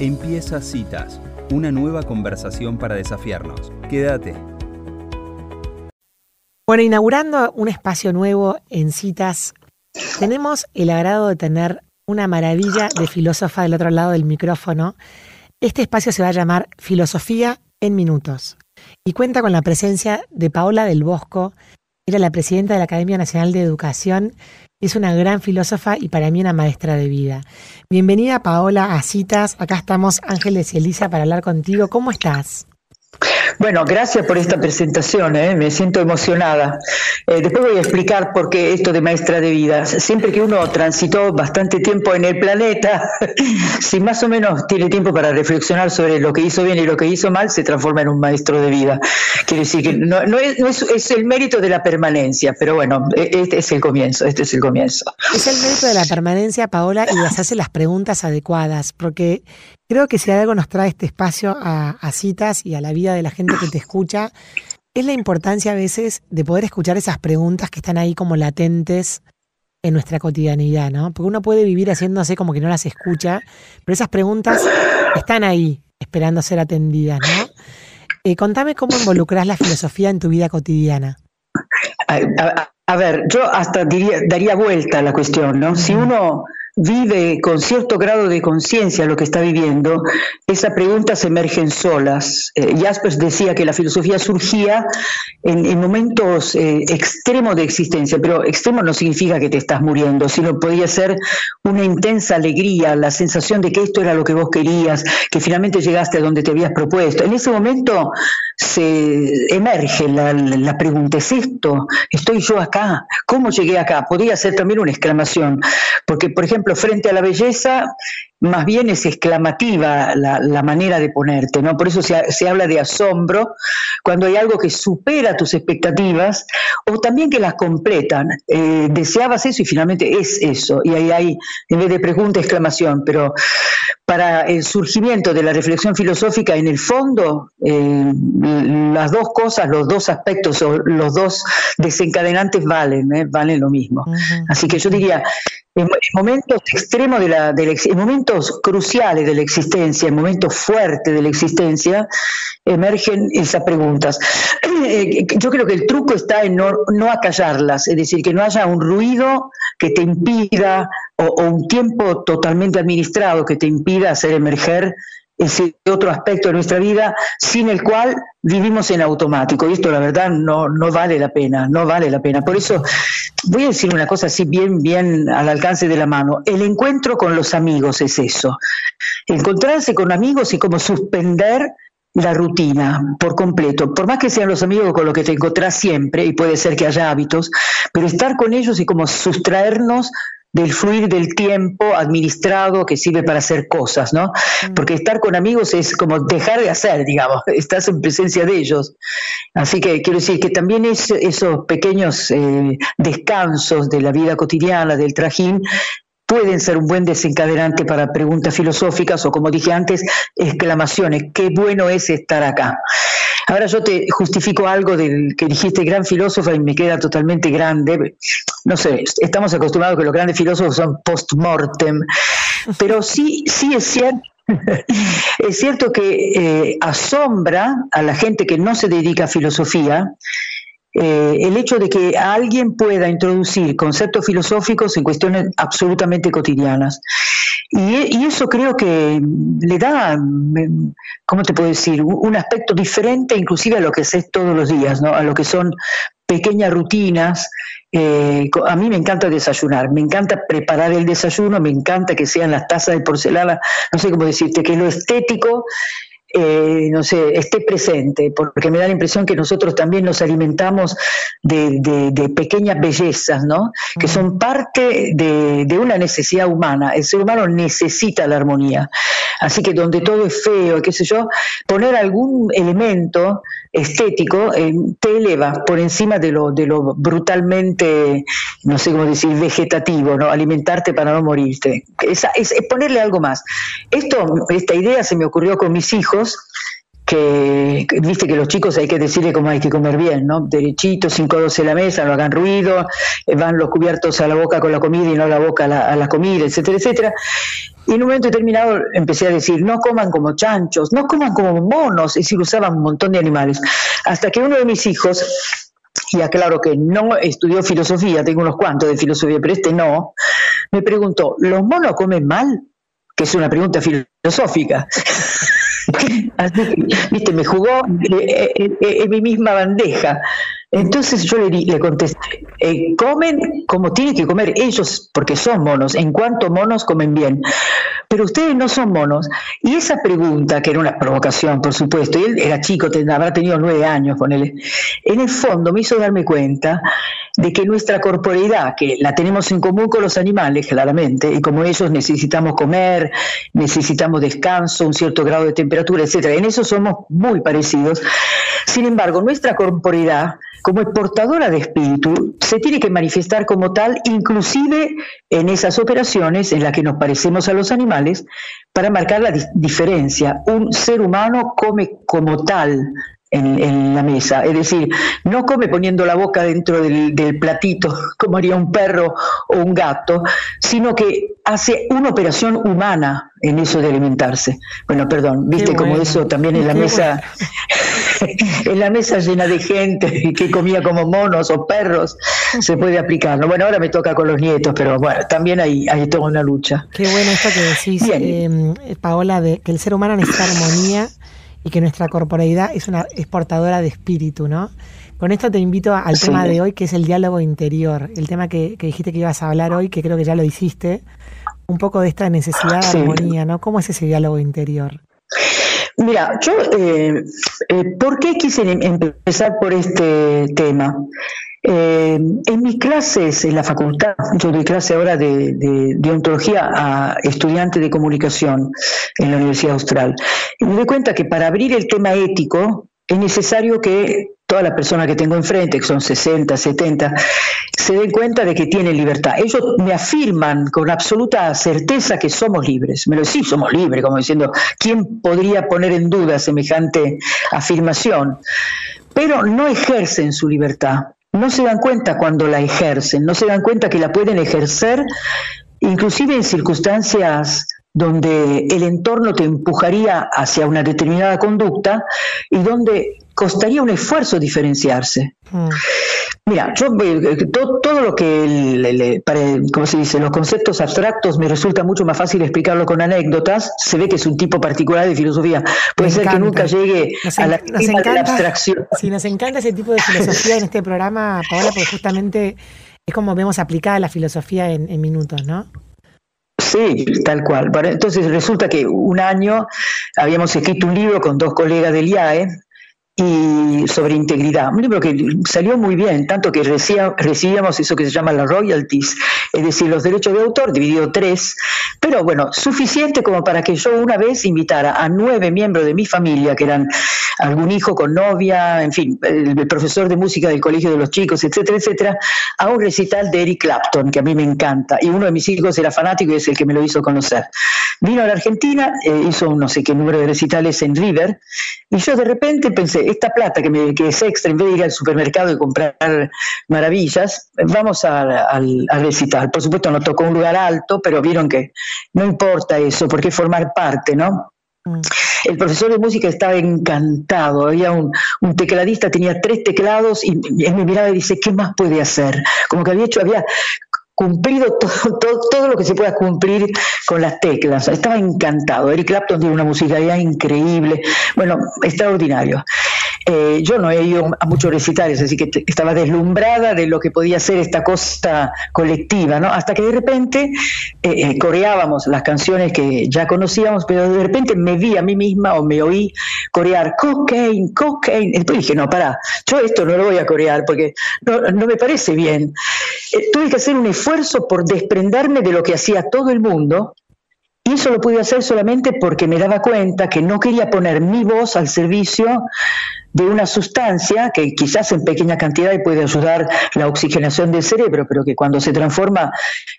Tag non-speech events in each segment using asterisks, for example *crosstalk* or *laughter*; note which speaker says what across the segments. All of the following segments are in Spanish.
Speaker 1: Empieza Citas, una nueva conversación para desafiarnos. Quédate.
Speaker 2: Bueno, inaugurando un espacio nuevo en Citas, tenemos el agrado de tener una maravilla de filósofa del otro lado del micrófono. Este espacio se va a llamar Filosofía en Minutos y cuenta con la presencia de Paola del Bosco, era la presidenta de la Academia Nacional de Educación es una gran filósofa y para mí una maestra de vida. Bienvenida Paola a Citas. Acá estamos Ángeles y Elisa para hablar contigo. ¿Cómo estás?
Speaker 3: Bueno, gracias por esta presentación, ¿eh? me siento emocionada. Eh, después voy a explicar por qué esto de maestra de vida. Siempre que uno transitó bastante tiempo en el planeta, *laughs* si más o menos tiene tiempo para reflexionar sobre lo que hizo bien y lo que hizo mal, se transforma en un maestro de vida. Quiero decir que no, es, el mérito de la permanencia, pero bueno, e, este es el comienzo, este es el comienzo.
Speaker 2: Es el mérito de la permanencia, Paola, y las hace las preguntas adecuadas, porque Creo que si algo nos trae este espacio a, citas y a la vida de la gente que te escucha, es la importancia a veces de poder escuchar esas preguntas que están ahí como latentes en nuestra cotidianidad, ¿no? Porque uno puede vivir haciéndose como que no las escucha, pero esas preguntas están ahí esperando ser atendidas, ¿no? Eh, contame cómo involucras la filosofía en tu vida cotidiana.
Speaker 3: A, ver, yo hasta diría, daría vuelta a la cuestión, ¿no? Si uno vive con cierto grado de conciencia lo que está viviendo, esas preguntas emergen solas. Eh, Jaspers decía que la filosofía surgía en, momentos eh, extremos de existencia, pero extremo no significa que te estás muriendo, sino podía ser una intensa alegría, la sensación de que esto era lo que vos querías, que finalmente llegaste a donde te habías propuesto. En ese momento se emerge la, la pregunta, ¿es esto? ¿Estoy yo acá? ¿Cómo llegué acá? Podría ser también una exclamación, porque por ejemplo, frente a la belleza, más bien es exclamativa la, manera de ponerte, ¿no? Por eso se, habla de asombro cuando hay algo que supera tus expectativas o también que las completan. Eh, deseabas eso y finalmente es eso. Y ahí hay, en vez de pregunta, exclamación. Pero para el surgimiento de la reflexión filosófica, en el fondo, eh, las dos cosas, los dos aspectos o los dos desencadenantes valen, ¿eh? valen lo mismo. Así que yo diría, en, momentos extremos de la, en momentos cruciales de la existencia, en momentos fuertes de la existencia, emergen esas preguntas. *clears throat* Eh, yo creo que el truco está en no, no acallarlas, es decir, que no haya un ruido que te impida o, o un tiempo totalmente administrado que te impida hacer emerger ese otro aspecto de nuestra vida sin el cual vivimos en automático. Y esto la verdad no, no vale la pena, no vale la pena. Por eso voy a decir una cosa así bien, bien al alcance de la mano. El encuentro con los amigos es eso. Encontrarse con amigos y como suspender la rutina por completo, por más que sean los amigos con los que te encontrás siempre, y puede ser que haya hábitos, pero estar con ellos y como sustraernos del fluir del tiempo administrado que sirve para hacer cosas, ¿no? Mm. Porque estar con amigos es como dejar de hacer, *laughs* digamos, estás en presencia de ellos. Así que quiero decir que también es, esos pequeños eh, descansos de la vida cotidiana, del trajín, pueden ser un buen desencadenante para preguntas filosóficas o, como dije antes, exclamaciones. Qué bueno es estar acá. Ahora yo te justifico algo del que dijiste gran filósofo y me queda totalmente grande. No sé, estamos acostumbrados que los grandes filósofos son post-mortem, pero sí, sí es cierto *laughs* es cierto que eh, asombra a la gente que no se dedica a filosofía eh, el hecho de que alguien pueda introducir conceptos filosóficos en cuestiones absolutamente cotidianas. Y, eso creo que le da, ¿cómo te puedo decir?, un aspecto diferente inclusive a lo que haces todos los días, ¿no? a lo que son pequeñas rutinas. Eh, a mí me encanta desayunar, me encanta preparar el desayuno, me encanta que sean las tazas de porcelana, no sé cómo decirte, que lo estético eh, no sé, esté presente, porque me da la impresión que nosotros también nos alimentamos de, pequeñas bellezas, ¿no? Que son parte de, de, una necesidad humana. El ser humano necesita la armonía. Así que donde todo es feo, qué sé yo, poner algún elemento estético eh, te eleva por encima de lo, de lo brutalmente, no sé cómo decir, vegetativo, ¿no? Alimentarte para no morirte. Es, es, ponerle algo más. Esto, esta idea se me ocurrió con mis hijos que viste que los chicos hay que decirle cómo hay que comer bien, ¿no? Derechito, sin codos en la mesa, no hagan ruido, eh, van los cubiertos a la boca con la comida y no a la boca a la, a la comida, etcétera, etcétera. Y en un momento determinado empecé a decir, no coman como chanchos, no coman como monos, es decir, usaban un montón de animales. Hasta que uno de mis hijos, y aclaro que no estudió filosofía, tengo unos cuantos de filosofía, pero este no, me preguntó, ¿los monos comen mal? Que es una pregunta filosófica. *laughs* *laughs* viste, me jugó en mi misma bandeja. Entonces yo le, le contesté, eh, comen como tienen que comer ellos, porque son monos, en cuanto monos comen bien, pero ustedes no son monos. Y esa pregunta, que era una provocación, por supuesto, y él era chico, habrá tenido nueve años, con él, en el fondo me hizo darme cuenta de que nuestra corporeidad, que la tenemos en común con los animales, claramente, y como ellos necesitamos comer, necesitamos descanso, un cierto grado de temperatura, etcétera, en eso somos muy parecidos. Sin embargo, nuestra corporeidad como portadora de espíritu, se tiene que manifestar como tal, inclusive en esas operaciones en las que nos parecemos a los animales, para marcar la diferencia. Un ser humano come como tal, en, la mesa. Es decir, no come poniendo la boca dentro del, platito *laughs* como haría un perro o un gato, sino que hace una operación humana en eso de alimentarse. Bueno, perdón, viste como eso también en la mesa, *laughs* en la mesa llena de gente que comía como monos o perros, se puede aplicar. Bueno, ahora me toca con los nietos, pero bueno, también hay, hay toda una lucha.
Speaker 2: Qué bueno esto que decís, eh, Paola, de que el ser humano necesita armonía y que nuestra corporalidad es una exportadora de espíritu, ¿no? Con esto te invito al tema de hoy, que es el diálogo interior, el tema que, dijiste que ibas a hablar hoy, que creo que ya lo hiciste, un poco de esta necesidad de armonía, ¿no? ¿Cómo es ese diálogo interior?
Speaker 3: Mira, yo, eh, eh, ¿por qué quise em-, empezar por este tema? Eh, en mis clases en la facultad, yo doy clase ahora de, de, ontología a estudiantes de comunicación en la Universidad Austral, me doy cuenta que para abrir el tema ético es necesario que toda la persona que tengo enfrente, que son 60, 70, se den cuenta de que tienen libertad. Ellos me afirman con absoluta certeza que somos libres. Me lo sí, somos libres, como diciendo, ¿quién podría poner en duda semejante afirmación? Pero no ejercen su libertad no se dan cuenta cuando la ejercen, no se dan cuenta que la pueden ejercer inclusive en circunstancias donde el entorno te empujaría hacia una determinada conducta y donde costaría un esfuerzo diferenciarse. Mm. Mira, yo eh, todo, lo que, como se dice, los conceptos abstractos me resulta mucho más fácil explicarlo con anécdotas. Se ve que es un tipo particular de filosofía. Puede ser que nunca llegue a la, de la abstracción.
Speaker 2: Sí, nos encanta ese tipo de filosofía en este programa, Paola, porque justamente es como vemos aplicada la filosofía en, en minutos, ¿no?
Speaker 3: Sí, tal cual. Entonces resulta que un año habíamos escrito un libro con dos colegas del IAE, y sobre integridad. Un libro que salió muy bien, tanto que recibíamos eso que se llama las royalties, es decir, los derechos de autor, dividido tres, pero bueno, suficiente como para que yo una vez invitara a nueve miembros de mi familia, que eran algún hijo con novia, en fin, el, profesor de música del colegio de los chicos, etcétera, etcétera, a un recital de Eric Clapton, que a mí me encanta, y uno de mis hijos era fanático y es el que me lo hizo conocer. Vino a la Argentina, eh, hizo un no sé qué número de recitales en River, y yo de repente pensé, esta plata que, me, que es extra, en vez de ir al supermercado y comprar maravillas, vamos al recital. Por supuesto no tocó un lugar alto, pero vieron que no importa eso, porque formar parte, ¿no? Mm. El profesor de música estaba encantado, había un, tecladista, tenía tres teclados y él me miraba y dice, ¿qué más puede hacer? Como que había hecho, había cumplido *laughs* todo, todo, lo que se pueda cumplir con las teclas. Estaba encantado. Eric Clapton tiene una musicalidad increíble, bueno, extraordinario. Eh, yo no he ido a muchos recitales, así que estaba deslumbrada de lo que podía ser esta cosa colectiva, ¿no? Hasta que de repente eh, eh, coreábamos las canciones que ya conocíamos, pero de repente me vi a mí misma o me oí corear cocaine, cocaine. Después dije, no, pará, yo esto no lo voy a corear porque no, no me parece bien. tuve que hacer un esfuerzo por desprenderme de lo que hacía todo el mundo y eso lo pude hacer solamente porque me daba cuenta que no quería poner mi voz al servicio de una sustancia que quizás en pequeña cantidad puede ayudar la oxigenación del cerebro, pero que cuando se transforma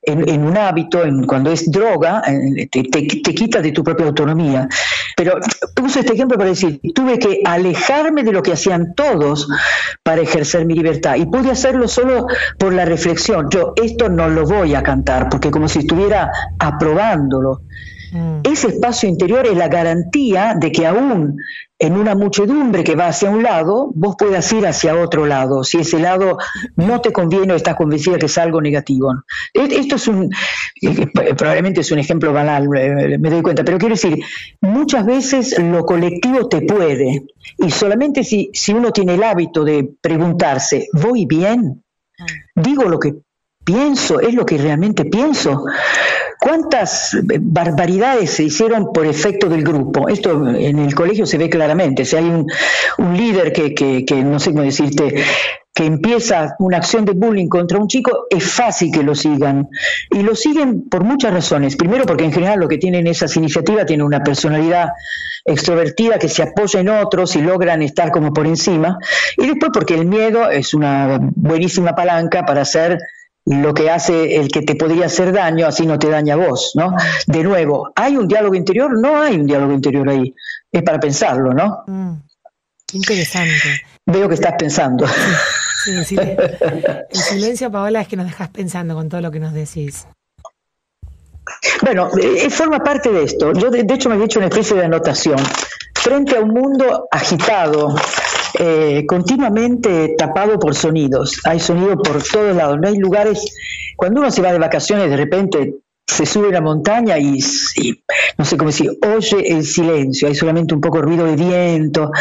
Speaker 3: en, un hábito, en, cuando es droga, te, te, quita de tu propia autonomía. Pero uso este ejemplo para decir, tuve que alejarme de lo que hacían todos para ejercer mi libertad y pude hacerlo solo por la reflexión. Yo esto no lo voy a cantar, porque como si estuviera aprobándolo. Mm. Ese espacio interior es la garantía de que aún en una muchedumbre que va hacia un lado, vos puedas ir hacia otro lado, si ese lado no te conviene o estás convencida que es algo negativo. Esto es un, eh, probablemente es un ejemplo banal, me doy cuenta, pero quiero decir, muchas veces lo colectivo te puede, y solamente si, si uno tiene el hábito de preguntarse, ¿voy bien? Ah. ¿Digo lo que pienso? ¿Es lo que realmente pienso? ¿Cuántas barbaridades se hicieron por efecto del grupo? Esto en el colegio se ve claramente. Si hay un, líder que, no sé cómo decirte, que empieza una acción de bullying contra un chico, es fácil que lo sigan. Y lo siguen por muchas razones. Primero, porque en general lo que tienen esas iniciativas tienen una personalidad extrovertida que se apoya en otros y logran estar como por encima. Y después, porque el miedo es una buenísima palanca para hacer lo que hace el que te podría hacer daño, así no te daña a vos, ¿no? De nuevo, ¿hay un diálogo interior? No hay un diálogo interior ahí. Es para pensarlo, ¿no? Mm,
Speaker 2: interesante.
Speaker 3: Veo que estás pensando.
Speaker 2: Sí, sí, El silencio, Paola, es que nos dejas pensando con todo lo que nos decís.
Speaker 3: Bueno, eh, forma parte de esto. Yo, de, de hecho, me he hecho una especie de anotación. Frente a un mundo agitado, eh, continuamente tapado por sonidos. Hay sonido por todos lados. No hay lugares. Cuando uno se va de vacaciones, de repente se sube a la montaña y, no sé cómo decir, oye el silencio. Hay solamente un poco de ruido de viento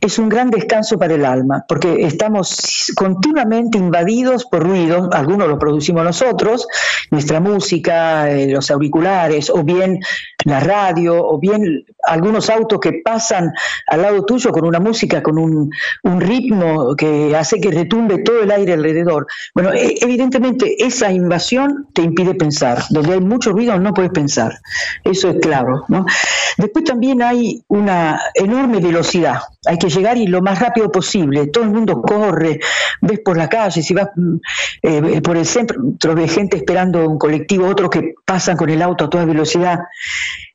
Speaker 3: es un gran descanso para el alma, porque estamos continuamente invadidos por ruidos, algunos los producimos nosotros, nuestra música, eh, los auriculares, o bien la radio, o bien algunos autos que pasan al lado tuyo con una música, con un, ritmo que hace que retumbe todo el aire alrededor. Bueno, e, evidentemente esa invasión te impide pensar. Donde hay mucho ruido no puedes pensar. Eso es claro. Después también hay una enorme velocidad. Hay que llegar y lo más rápido posible. Todo el mundo corre, ves por la calle, si vas mm, eh, por el centro, ves gente esperando un colectivo, otros que pasan con el auto a toda velocidad.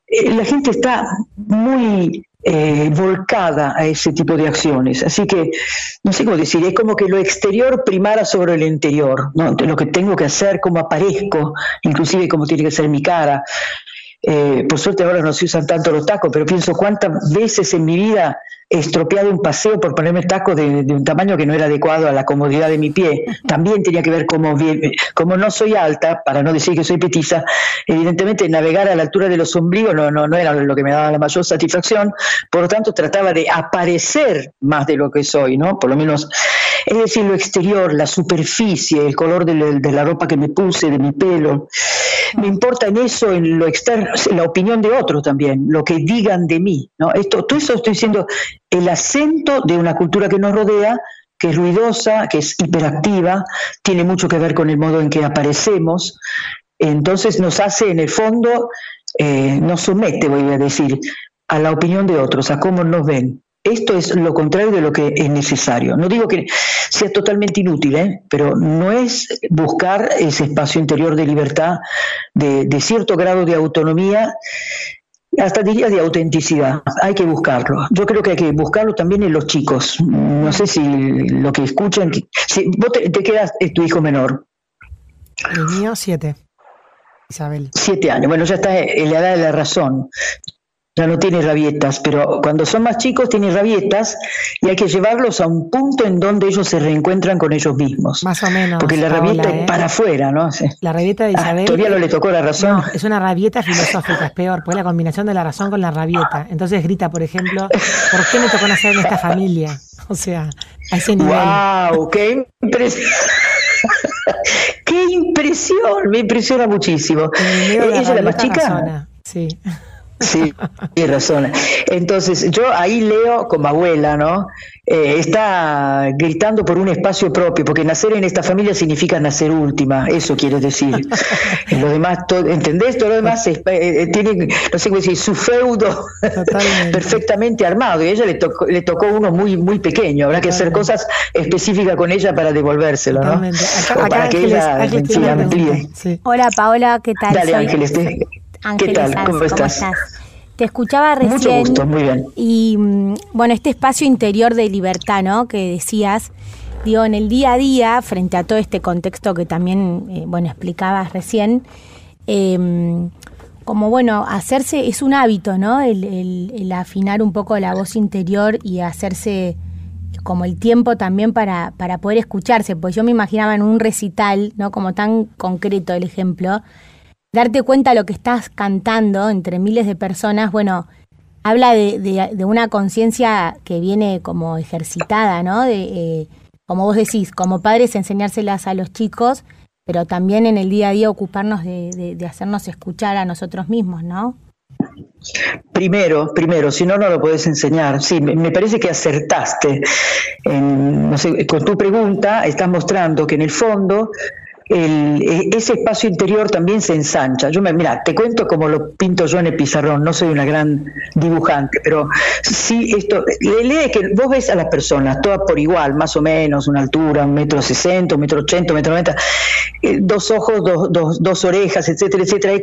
Speaker 3: Eh, la gente está muy eh, volcada a ese tipo de acciones. Así que, no sé cómo decir, es como que lo exterior primara sobre el interior, lo que tengo que hacer, cómo aparezco, inclusive cómo tiene que ser mi cara. Eh, por suerte ahora no se usan tanto los tacos, pero pienso cuántas veces en mi vida he estropeado un paseo por ponerme tacos de, un tamaño que no era adecuado a la comodidad de mi pie. También tenía que ver cómo, como no soy alta, para no decir que soy petiza, evidentemente navegar a la altura de los ombligos no, no, no era lo que me daba la mayor satisfacción, por lo tanto trataba de aparecer más de lo que soy, ¿no? Por lo menos es decir, lo exterior, la superficie, el color de, la ropa que me puse, de mi pelo. Me importa en eso, en lo externo, la opinión de otros también, lo que digan de mí. ¿no? Esto, todo eso estoy diciendo el acento de una cultura que nos rodea, que es ruidosa, que es hiperactiva, tiene mucho que ver con el modo en que aparecemos. Entonces nos hace, en el fondo, eh, nos somete, voy a decir, a la opinión de otros, a cómo nos ven. Esto es lo contrario de lo que es necesario. No digo que sea totalmente inútil, ¿eh? pero no es buscar ese espacio interior de libertad, de, cierto grado de autonomía, hasta diría de autenticidad. Hay que buscarlo. Yo creo que hay que buscarlo también en los chicos. No sé si lo que escuchan. Si vos te, quedas, es tu hijo menor.
Speaker 2: El mío, siete. Isabel.
Speaker 3: Siete años. Bueno, ya está en la edad de la razón ya no tiene rabietas, pero cuando son más chicos tiene rabietas y hay que llevarlos a un punto en donde ellos se reencuentran con ellos mismos.
Speaker 2: Más o menos.
Speaker 3: Porque la rabieta es ¿eh? para afuera, ¿no?
Speaker 2: La rabieta de ah, Isabel.
Speaker 3: todavía no le tocó la razón.
Speaker 2: No, es una rabieta filosófica, es peor, pues la combinación de la razón con la rabieta. Entonces grita, por ejemplo, ¿por qué me tocó nacer en esta familia? O sea, a ese nivel.
Speaker 3: ¡Wow! ¡Qué impresión! ¡Qué impresión! Me impresiona muchísimo. ¿Ella es la más chica?
Speaker 2: Sí.
Speaker 3: Sí, tiene razón. Entonces, yo ahí leo como abuela, ¿no? Eh, está gritando por un espacio propio, porque nacer en esta familia significa nacer última, eso quiere decir. *laughs* lo demás, ¿entendés? Todo lo demás eh, eh, tiene, no sé cómo decir, su feudo *laughs* perfectamente armado, y a ella le tocó, le tocó uno muy, muy pequeño, habrá que hacer cosas específicas con ella para devolvérselo, ¿no? para que ella
Speaker 4: Hola Paola, ¿qué tal?
Speaker 3: Dale Ángeles, ¿Qué tal? ¿Cómo, estás?
Speaker 4: Te escuchaba recién.
Speaker 3: Mucho gusto, muy bien.
Speaker 4: Y mm, bueno, este espacio interior de libertad, ¿no? Que decías, digo, en el día a día, frente a todo este contexto que también, eh, bueno, explicabas recién, em, como bueno, hacerse, es un hábito, ¿no? El, el, afinar un poco la voz interior y hacerse como el tiempo también para, para poder escucharse, pues yo me imaginaba en un recital, ¿no? Como tan concreto el ejemplo, darte cuenta de lo que estás cantando entre miles de personas, bueno, habla de, de, una conciencia que viene como ejercitada, ¿no? De, eh, como vos decís, como padres enseñárselas a los chicos, pero también en el día a día ocuparnos de, de hacernos escuchar a nosotros mismos, ¿no?
Speaker 3: Primero, primero, si no, no lo puedes enseñar. Sí, me parece que acertaste. no sé, con tu pregunta estás mostrando que en el fondo e, ese espacio interior también se ensancha. Yo me, mira, te cuento como lo pinto yo en el pizarrón, no soy una gran dibujante, pero sí esto, lee que vos ves a las personas, todas por igual, más o menos, una altura, un metro sesenta, un metro ochenta, un metro noventa, eh, dos ojos, dos, dos, dos orejas, etcétera, etcétera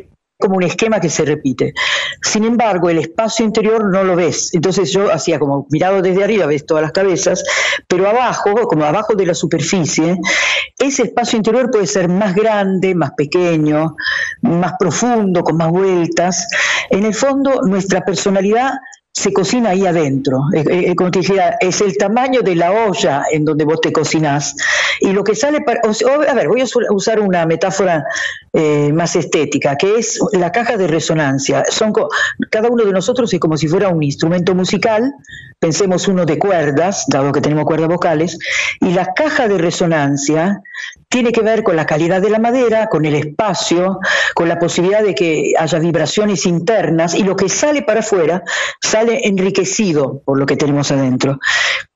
Speaker 3: como un esquema que se repite. Sin embargo, el espacio interior no lo ves. Entonces yo hacía como mirado desde arriba, ves todas las cabezas, pero abajo, como abajo de la superficie, ese espacio interior puede ser más grande, más pequeño, más profundo, con más vueltas. En el fondo, nuestra personalidad se cocina ahí adentro. Eh, como te dijera, es el tamaño de la olla en donde vos te cocinás. Y lo que sale para. a ver, voy a usar una metáfora eh, más estética, que es la caja de resonancia. Son, cada uno de nosotros es como si fuera un instrumento musical, pensemos uno de cuerdas, dado que tenemos cuerdas vocales, y la caja de resonancia tiene que ver con la calidad de la madera, con el espacio, con la posibilidad de que haya vibraciones internas y lo que sale para afuera sale enriquecido por lo que tenemos adentro.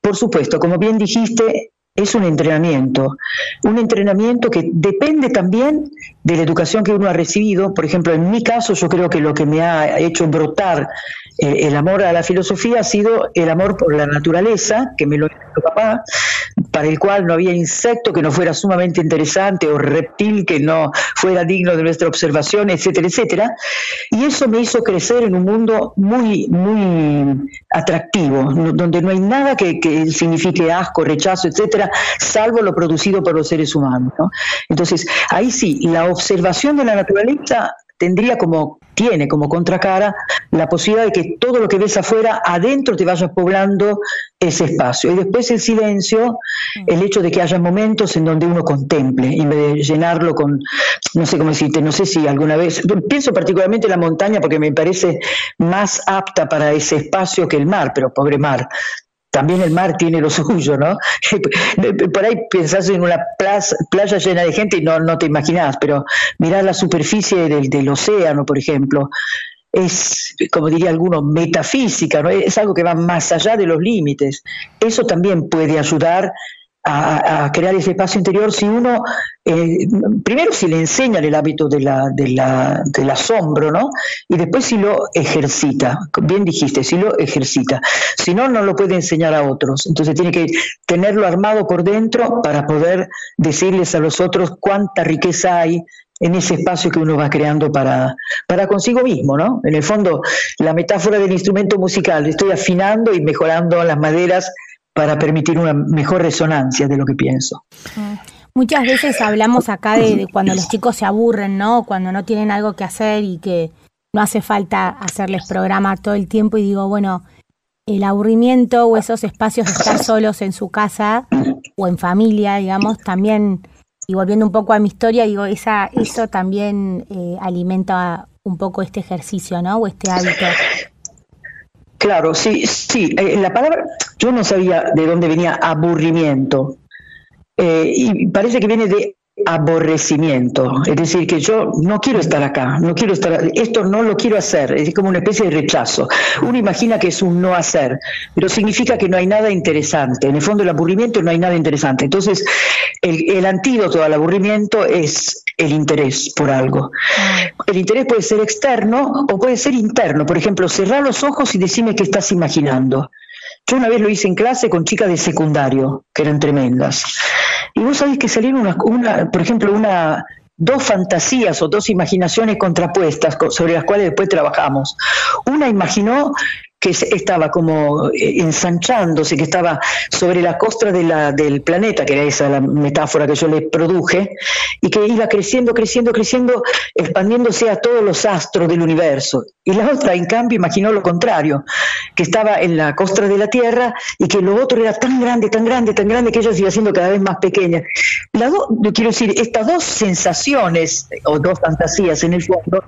Speaker 3: Por supuesto, como bien dijiste, es un entrenamiento, un entrenamiento que depende también de la educación que uno ha recibido. Por ejemplo, en mi caso, yo creo que lo que me ha hecho brotar eh, el amor a la filosofía ha sido el amor por la naturaleza, que me lo hizo papá, para el cual no había insecto que no fuera sumamente interesante o reptil que no fuera digno de nuestra observación, etcétera, etcétera. Y eso me hizo crecer en un mundo muy, muy atractivo, donde no hay nada que, que signifique asco, rechazo, etcétera, salvo lo producido por los seres humanos. Entonces, ahí sí, la observación de la naturaleza tendría como, tiene como contracara la posibilidad de que todo lo que ves afuera, adentro te vayas poblando ese espacio. Y después el silencio, el hecho de que haya momentos en donde uno contemple, en vez de llenarlo con, no sé cómo decirte, no sé si alguna vez, pienso particularmente en la montaña porque me parece más apta para ese espacio que el mar, pero pobre mar, también el mar tiene lo *laughs* suyo, ¿no? *laughs* Por ahí pensás en una playa llena de gente y no, no te imaginás, pero mirar la superficie del, del océano, por ejemplo, es, como diría alguno, metafísica, ¿no? es algo que va más allá de los límites. Eso también puede ayudar a, crear ese espacio interior si uno, eh, primero si le enseña el hábito de la, del asombro, ¿no? Y después si lo ejercita, bien dijiste, si lo ejercita. Si no, no lo puede enseñar a otros. Entonces tiene que tenerlo armado por dentro para poder decirles a los otros cuánta riqueza hay en ese espacio que uno va creando para, para consigo mismo, ¿no? En el fondo, la metáfora del instrumento musical, estoy afinando y mejorando las maderas para permitir una mejor resonancia de lo que pienso.
Speaker 4: Muchas veces hablamos acá de, cuando los chicos se aburren, ¿no? Cuando no tienen algo que hacer y que no hace falta hacerles programa todo el tiempo y digo, bueno, el aburrimiento o esos espacios de estar solos en su casa o en familia, digamos, también, y volviendo un poco a mi historia, digo, esa, eso también eh, alimenta un poco este ejercicio, ¿no? O este hábito.
Speaker 3: Claro, sí, sí. Eh, la palabra, yo no sabía de dónde venía aburrimiento. Eh, y parece que viene de aborrecimiento, es decir, que yo no quiero estar acá, no quiero estar, esto no lo quiero hacer, es como una especie de rechazo. Uno imagina que es un no hacer, pero significa que no hay nada interesante. En el fondo, el aburrimiento no hay nada interesante. Entonces, el, el antídoto al aburrimiento es el interés por algo. El interés puede ser externo o puede ser interno. Por ejemplo, cerrar los ojos y decime qué estás imaginando. Yo una vez lo hice en clase con chicas de secundario, que eran tremendas. Y vos sabés que salieron una, por ejemplo, una dos fantasías o dos imaginaciones contrapuestas sobre las cuales después trabajamos. Una imaginó que estaba como eh, ensanchándose, que estaba sobre la costra de la, del planeta, que era esa la metáfora que yo le produje, y que iba creciendo, creciendo, creciendo, expandiéndose a todos los astros del universo. Y la otra, en cambio, imaginó lo contrario, que estaba en la costra de la Tierra y que lo otro era tan grande, tan grande, tan grande que ella se iba haciendo cada vez más pequeña. La quiero decir, estas dos sensaciones o dos fantasías en el fondo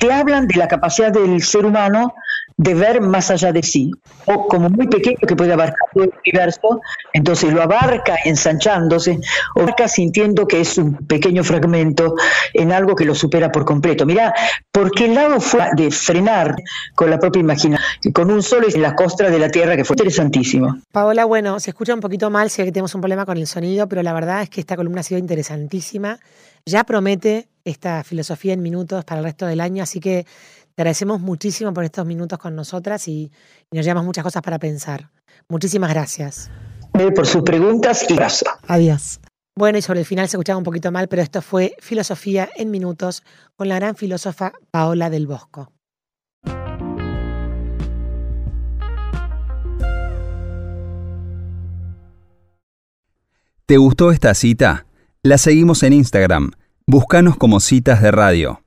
Speaker 3: te hablan de la capacidad del ser humano de ver más allá de sí, o como muy pequeño que puede abarcar todo el universo, entonces lo abarca ensanchándose, o abarca sintiendo que es un pequeño fragmento en algo que lo supera por completo. Mira, porque el lado fue de frenar con la propia imaginación, con un solo en la costra de la Tierra, que fue interesantísimo.
Speaker 2: Paola, bueno, se escucha un poquito mal, sé que tenemos un problema con el sonido, pero la verdad es que esta columna ha sido interesantísima. Ya promete esta filosofía en minutos para el resto del año, así que te agradecemos muchísimo por estos minutos con nosotras y, nos llevamos muchas cosas para pensar. Muchísimas gracias.
Speaker 3: Por sus preguntas y gracias.
Speaker 2: Adiós. Bueno, y sobre el final se escuchaba un poquito mal, pero esto fue Filosofía en Minutos con la gran filósofa Paola del Bosco.
Speaker 1: ¿Te gustó esta cita? La seguimos en Instagram. Búscanos como citas de radio.